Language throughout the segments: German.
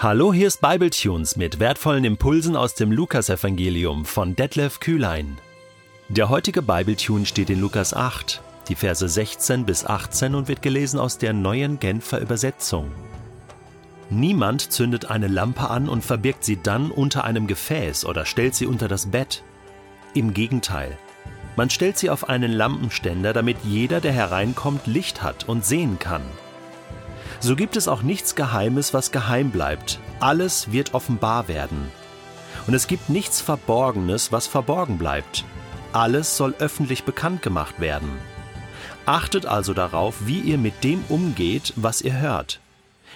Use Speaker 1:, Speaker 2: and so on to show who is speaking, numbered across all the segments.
Speaker 1: Hallo, hier ist Bibletunes mit wertvollen Impulsen aus dem Lukasevangelium von Detlef Kühlein. Der heutige Bibletune steht in Lukas 8, die Verse 16 bis 18 und wird gelesen aus der neuen Genfer Übersetzung. Niemand zündet eine Lampe an und verbirgt sie dann unter einem Gefäß oder stellt sie unter das Bett. Im Gegenteil, man stellt sie auf einen Lampenständer, damit jeder, der hereinkommt, Licht hat und sehen kann. So gibt es auch nichts Geheimes, was geheim bleibt. Alles wird offenbar werden. Und es gibt nichts Verborgenes, was verborgen bleibt. Alles soll öffentlich bekannt gemacht werden. Achtet also darauf, wie ihr mit dem umgeht, was ihr hört.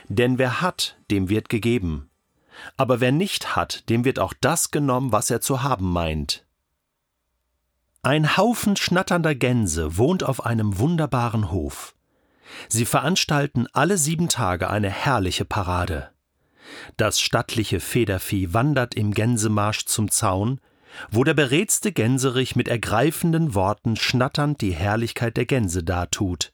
Speaker 1: Denn wer hat, dem wird gegeben. Aber wer nicht hat, dem wird auch das genommen, was er zu haben meint. Ein Haufen schnatternder Gänse wohnt auf einem wunderbaren Hof. Sie veranstalten alle sieben Tage eine herrliche Parade. Das stattliche Federvieh wandert im Gänsemarsch zum Zaun, wo der beredste Gänserich mit ergreifenden Worten schnatternd die Herrlichkeit der Gänse dartut.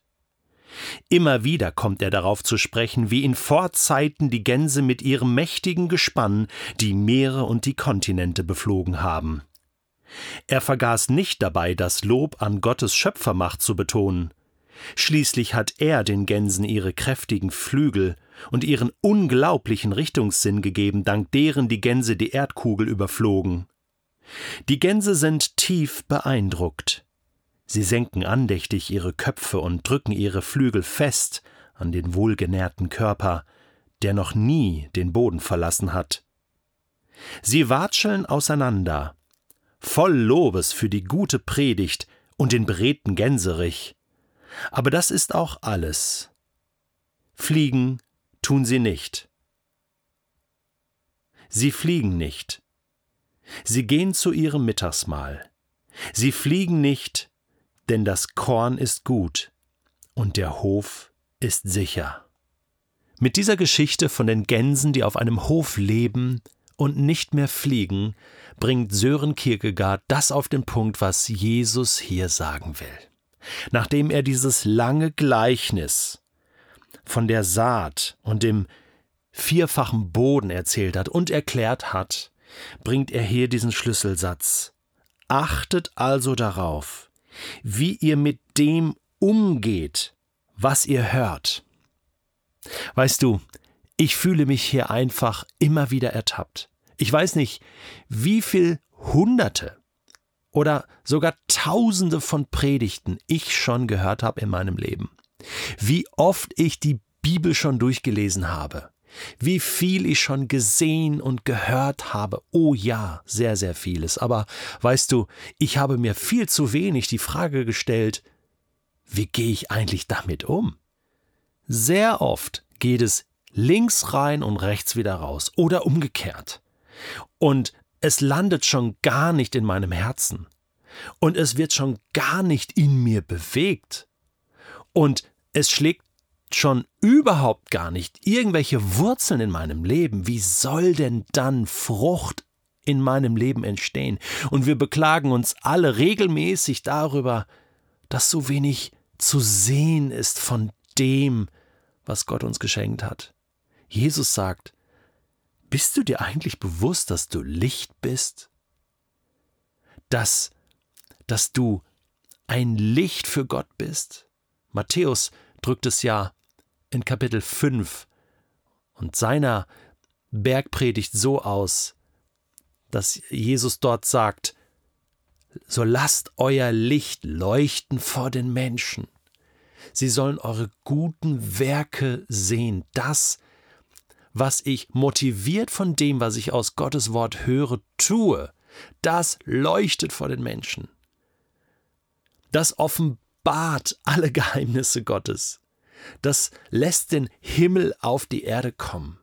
Speaker 1: Immer wieder kommt er darauf zu sprechen, wie in Vorzeiten die Gänse mit ihrem mächtigen Gespann die Meere und die Kontinente beflogen haben. Er vergaß nicht dabei, das Lob an Gottes Schöpfermacht zu betonen. Schließlich hat er den Gänsen ihre kräftigen Flügel und ihren unglaublichen Richtungssinn gegeben, dank deren die Gänse die Erdkugel überflogen. Die Gänse sind tief beeindruckt. Sie senken andächtig ihre Köpfe und drücken ihre Flügel fest an den wohlgenährten Körper, der noch nie den Boden verlassen hat. Sie watscheln auseinander, voll Lobes für die gute Predigt und den beredten Gänserich. Aber das ist auch alles. Fliegen tun sie nicht. Sie fliegen nicht. Sie gehen zu ihrem Mittagsmahl. Sie fliegen nicht, denn das Korn ist gut und der Hof ist sicher. Mit dieser Geschichte von den Gänsen, die auf einem Hof leben und nicht mehr fliegen, bringt Sören Kierkegaard das auf den Punkt, was Jesus hier sagen will. Nachdem er dieses lange Gleichnis von der Saat und dem vierfachen Boden erzählt hat und erklärt hat, bringt er hier diesen Schlüsselsatz. Achtet also darauf, wie ihr mit dem umgeht, was ihr hört. Weißt du, ich fühle mich hier einfach immer wieder ertappt. Ich weiß nicht, wie viel Hunderte oder sogar Tausende von Predigten ich schon gehört habe in meinem Leben. Wie oft ich die Bibel schon durchgelesen habe. Wie viel ich schon gesehen und gehört habe. Oh ja, sehr, sehr vieles. Aber weißt du, ich habe mir viel zu wenig die Frage gestellt, wie gehe ich eigentlich damit um? Sehr oft geht es links rein und rechts wieder raus oder umgekehrt. Und es landet schon gar nicht in meinem Herzen. Und es wird schon gar nicht in mir bewegt. Und es schlägt schon überhaupt gar nicht irgendwelche Wurzeln in meinem Leben. Wie soll denn dann Frucht in meinem Leben entstehen? Und wir beklagen uns alle regelmäßig darüber, dass so wenig zu sehen ist von dem, was Gott uns geschenkt hat. Jesus sagt, bist du dir eigentlich bewusst, dass du Licht bist? Dass, dass du ein Licht für Gott bist? Matthäus drückt es ja in Kapitel 5 und seiner Bergpredigt so aus, dass Jesus dort sagt, so lasst euer Licht leuchten vor den Menschen. Sie sollen eure guten Werke sehen, das, was ich motiviert von dem, was ich aus Gottes Wort höre, tue, das leuchtet vor den Menschen. Das offenbart alle Geheimnisse Gottes. Das lässt den Himmel auf die Erde kommen.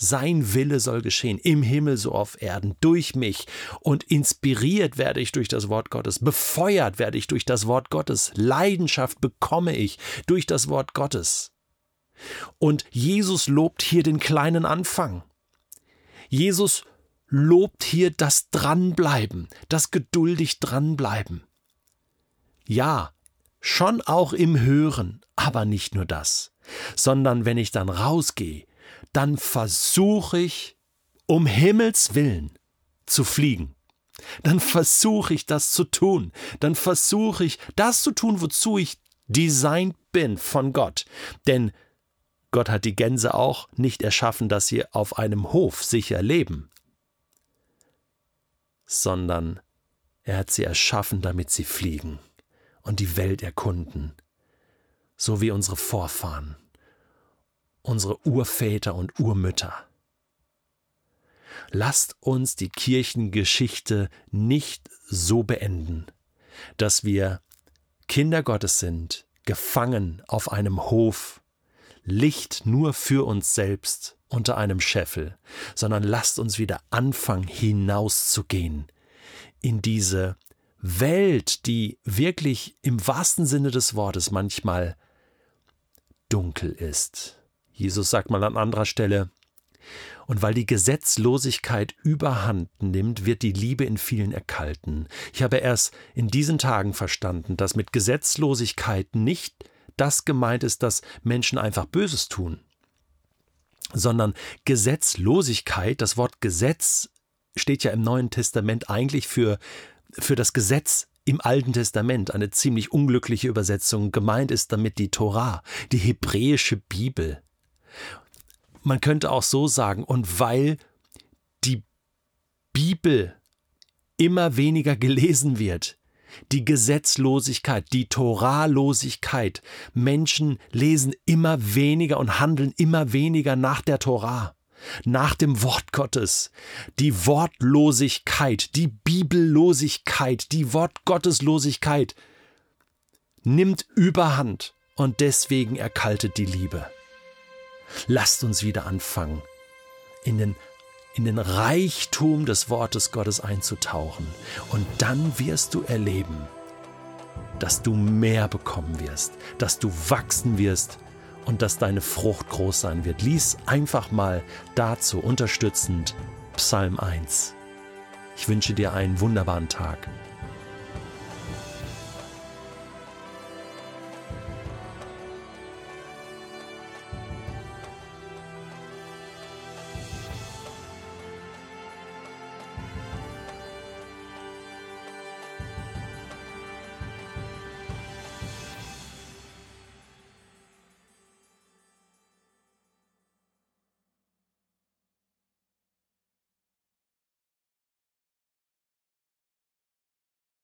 Speaker 1: Sein Wille soll geschehen, im Himmel so auf Erden, durch mich. Und inspiriert werde ich durch das Wort Gottes, befeuert werde ich durch das Wort Gottes, Leidenschaft bekomme ich durch das Wort Gottes. Und Jesus lobt hier den kleinen Anfang. Jesus lobt hier das Dranbleiben, das geduldig Dranbleiben. Ja, schon auch im Hören, aber nicht nur das, sondern wenn ich dann rausgehe, dann versuche ich, um Himmels willen, zu fliegen. Dann versuche ich das zu tun. Dann versuche ich das zu tun, wozu ich designt bin von Gott. Denn Gott hat die Gänse auch nicht erschaffen, dass sie auf einem Hof sicher leben, sondern er hat sie erschaffen, damit sie fliegen und die Welt erkunden, so wie unsere Vorfahren, unsere Urväter und Urmütter. Lasst uns die Kirchengeschichte nicht so beenden, dass wir Kinder Gottes sind, gefangen auf einem Hof, Licht nur für uns selbst unter einem Scheffel, sondern lasst uns wieder anfangen, hinauszugehen in diese Welt, die wirklich im wahrsten Sinne des Wortes manchmal dunkel ist. Jesus sagt mal an anderer Stelle, und weil die Gesetzlosigkeit überhand nimmt, wird die Liebe in vielen erkalten. Ich habe erst in diesen Tagen verstanden, dass mit Gesetzlosigkeit nicht das gemeint ist, dass Menschen einfach Böses tun, sondern Gesetzlosigkeit, das Wort Gesetz steht ja im Neuen Testament eigentlich für, für das Gesetz im Alten Testament, eine ziemlich unglückliche Übersetzung. Gemeint ist damit die Torah, die hebräische Bibel. Man könnte auch so sagen, und weil die Bibel immer weniger gelesen wird, die Gesetzlosigkeit, die Torahlosigkeit, Menschen lesen immer weniger und handeln immer weniger nach der Torah, nach dem Wort Gottes. Die Wortlosigkeit, die Bibellosigkeit, die Wortgotteslosigkeit nimmt überhand und deswegen erkaltet die Liebe. Lasst uns wieder anfangen, in den, in den Reichtum des Wortes Gottes einzutauchen. Und dann wirst du erleben, dass du mehr bekommen wirst, dass du wachsen wirst und dass deine Frucht groß sein wird. Lies einfach mal dazu unterstützend Psalm 1. Ich wünsche dir einen wunderbaren Tag.